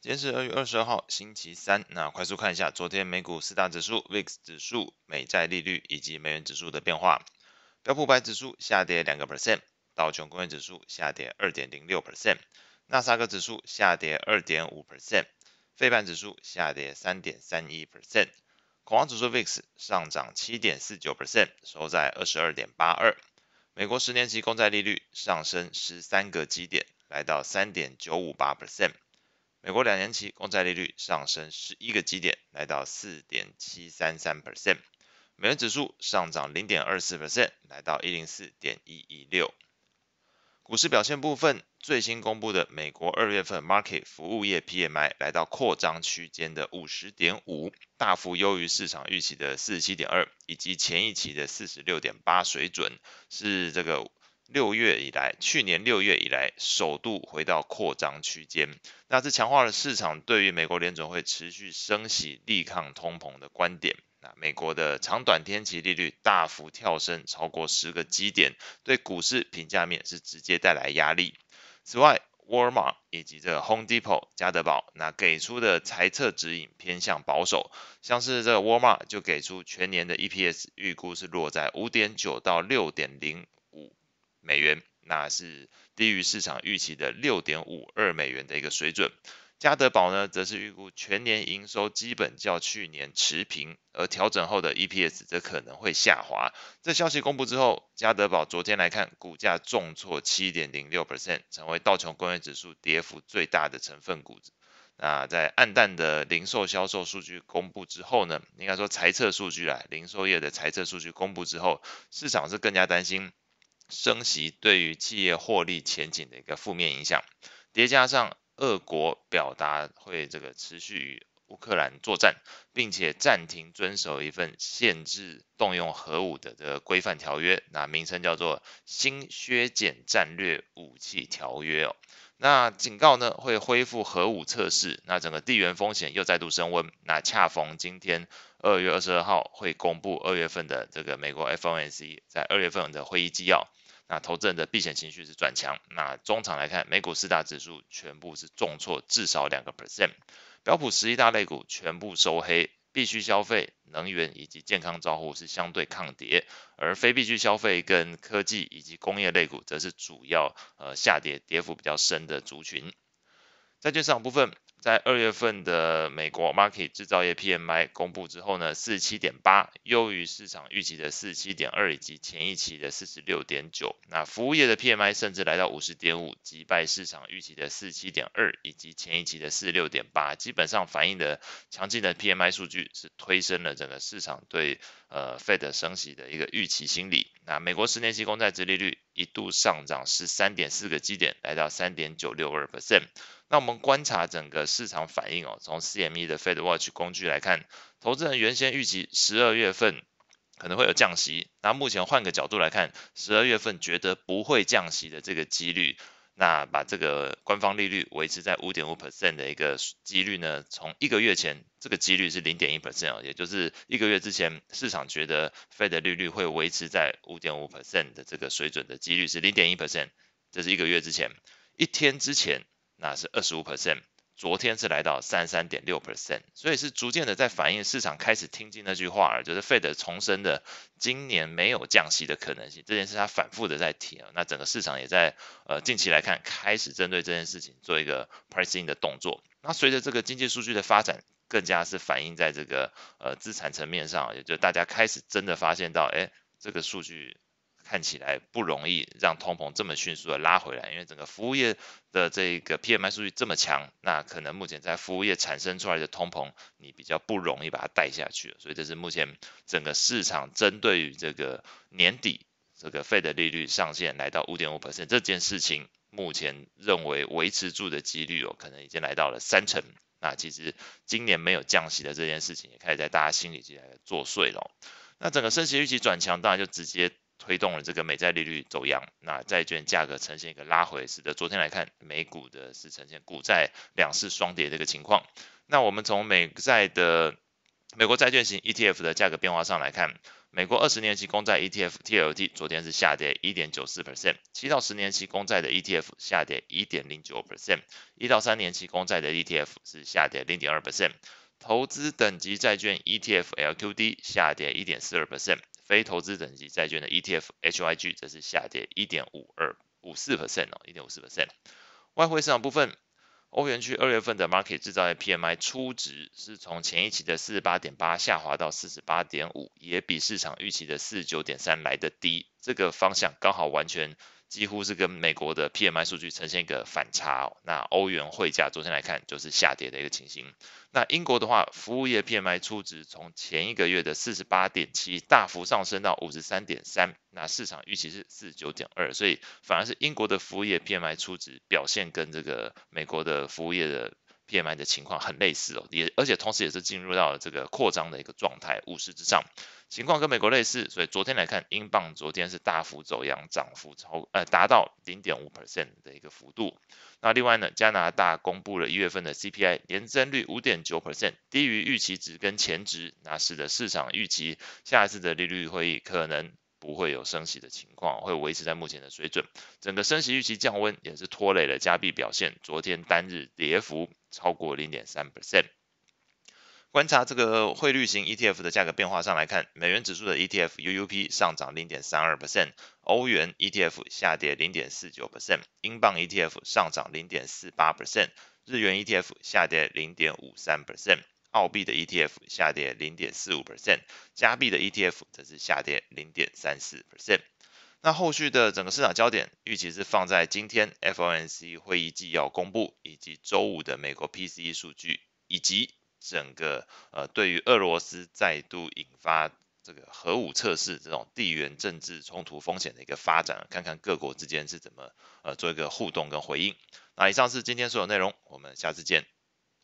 今天是二月二十二号，星期三。那快速看一下昨天美股四大指数、VIX 指数、美债利率以及美元指数的变化。标普五百指数下跌两个 percent，道琼工业指数下跌二点零六 percent，纳斯达克指数下跌二点五 percent，费半指数下跌三点三一 percent，恐慌指数 VIX 上涨七点四九 percent，收在二十二点八二。美国十年期公债利率上升十三个基点，来到三点九五八 percent。美国两年期公债利率上升十一个基点，来到四点七三三 percent。美元指数上涨零点二四 percent，来到一零四点一一六。股市表现部分，最新公布的美国二月份 market 服务业 PMI 来到扩张区间的五十点五，大幅优于市场预期的四十七点二，以及前一期的四十六点八水准，是这个。六月以来，去年六月以来首度回到扩张区间，那这强化了市场对于美国联准会持续升息、力抗通膨的观点。那美国的长短天期利率大幅跳升超过十个基点，对股市评价面是直接带来压力。此外，沃尔玛以及这 Home Depot 家得宝那给出的财测指引偏向保守，像是这个沃尔玛就给出全年的 EPS 预估是落在五点九到六点零。美元，那是低于市场预期的六点五二美元的一个水准。家得宝呢，则是预估全年营收基本较去年持平，而调整后的 EPS 则可能会下滑。这消息公布之后，家得宝昨天来看，股价重挫七点零六 percent，成为道琼工业指数跌幅最大的成分股。那在暗淡的零售销售数据公布之后呢，应该说财测数据啦，零售业的财测数据公布之后，市场是更加担心。升息对于企业获利前景的一个负面影响，叠加上俄国表达会这个持续与乌克兰作战，并且暂停遵守一份限制动用核武的这个规范条约，那名称叫做新削减战略武器条约哦。那警告呢会恢复核武测试，那整个地缘风险又再度升温。那恰逢今天二月二十二号会公布二月份的这个美国 FOMC 在二月份的会议纪要。那投资人的避险情绪是转强，那中场来看，美股四大指数全部是重挫至少两个 percent，标普十一大类股全部收黑，必须消费、能源以及健康照护是相对抗跌，而非必须消费跟科技以及工业类股则是主要呃下跌，跌幅比较深的族群。债券市场部分。在二月份的美国 market 制造业 PMI 公布之后呢，四十七点八，优于市场预期的四十七点二以及前一期的四十六点九。那服务业的 PMI 甚至来到五十点五，击败市场预期的四十七点二以及前一期的四十六点八。基本上反映的强劲的 PMI 数据是推升了整个市场对呃 Fed 升息的一个预期心理。那美国十年期公债殖利率一度上涨十三点四个基点，来到三点九六二 percent。那我们观察整个市场反应哦，从 CME 的 Fed Watch 工具来看，投资人原先预期十二月份可能会有降息，那目前换个角度来看，十二月份觉得不会降息的这个几率，那把这个官方利率维持在五点五 percent 的一个几率呢，从一个月前这个几率是零点一 percent 哦，也就是一个月之前市场觉得 Fed 利率会维持在五点五 percent 的这个水准的几率是零点一 percent，这是一个月之前，一天之前。那是二十五 percent，昨天是来到三十三点六 percent，所以是逐渐的在反映市场开始听进那句话了，就是 Fed 重申的今年没有降息的可能性，这件事他反复的在提啊，那整个市场也在呃近期来看开始针对这件事情做一个 pricing 的动作，那随着这个经济数据的发展，更加是反映在这个呃资产层面上，也就大家开始真的发现到，哎，这个数据。看起来不容易让通膨这么迅速的拉回来，因为整个服务业的这个 PMI 数据这么强，那可能目前在服务业产生出来的通膨，你比较不容易把它带下去，所以这是目前整个市场针对于这个年底这个费的利率上限来到五点五 percent 这件事情，目前认为维持住的几率哦，可能已经来到了三成。那其实今年没有降息的这件事情，也开始在大家心里起来作祟了。那整个升息预期转强，当然就直接。推动了这个美债利率走扬，那债券价格呈现一个拉回，使得昨天来看，美股的是呈现股债两市双跌的一个情况。那我们从美债的美国债券型 ETF 的价格变化上来看，美国二十年期公债 ETF TLT 昨天是下跌一点九四 percent，七到十年期公债的 ETF 下跌一点零九 percent，一到三年期公债的 ETF 是下跌零点二 percent，投资等级债券 ETF LQD 下跌一点四二 percent，非投资等级债券的 ETF HYG 则是下跌一点五二五四 percent 哦，一点五四 percent。外汇市场部分。欧元区二月份的 market 制造业 PMI 初值是从前一期的四十八点八下滑到四十八点五，也比市场预期的四十九点三来得低，这个方向刚好完全。几乎是跟美国的 PMI 数据呈现一个反差哦。那欧元汇价昨天来看就是下跌的一个情形。那英国的话，服务业 PMI 初值从前一个月的四十八点七大幅上升到五十三点三，那市场预期是四十九点二，所以反而是英国的服务业 PMI 初值表现跟这个美国的服务业的。PMI 的情况很类似哦，也而且同时也是进入到了这个扩张的一个状态，五十之上，情况跟美国类似，所以昨天来看，英镑昨天是大幅走扬，涨幅超呃达到零点五 percent 的一个幅度。那另外呢，加拿大公布了一月份的 CPI 年增率五点九 percent，低于预期值跟前值，那使得市场预期下一次的利率会议可能。不会有升息的情况，会维持在目前的水准。整个升息预期降温，也是拖累了加币表现。昨天单日跌幅超过零点三 percent。观察这个汇率型 ETF 的价格变化上来看，美元指数的 ETF UUP 上涨零点三二 percent，欧元 ETF 下跌零点四九 percent，英镑 ETF 上涨零点四八 percent，日元 ETF 下跌零点五三 percent。澳币的 ETF 下跌零点四五 percent，加币的 ETF 则是下跌零点三四 percent。那后续的整个市场焦点预期是放在今天 FOMC 会议纪要公布，以及周五的美国 PCE 数据，以及整个呃对于俄罗斯再度引发这个核武测试这种地缘政治冲突风险的一个发展，看看各国之间是怎么呃做一个互动跟回应。那以上是今天所有内容，我们下次见。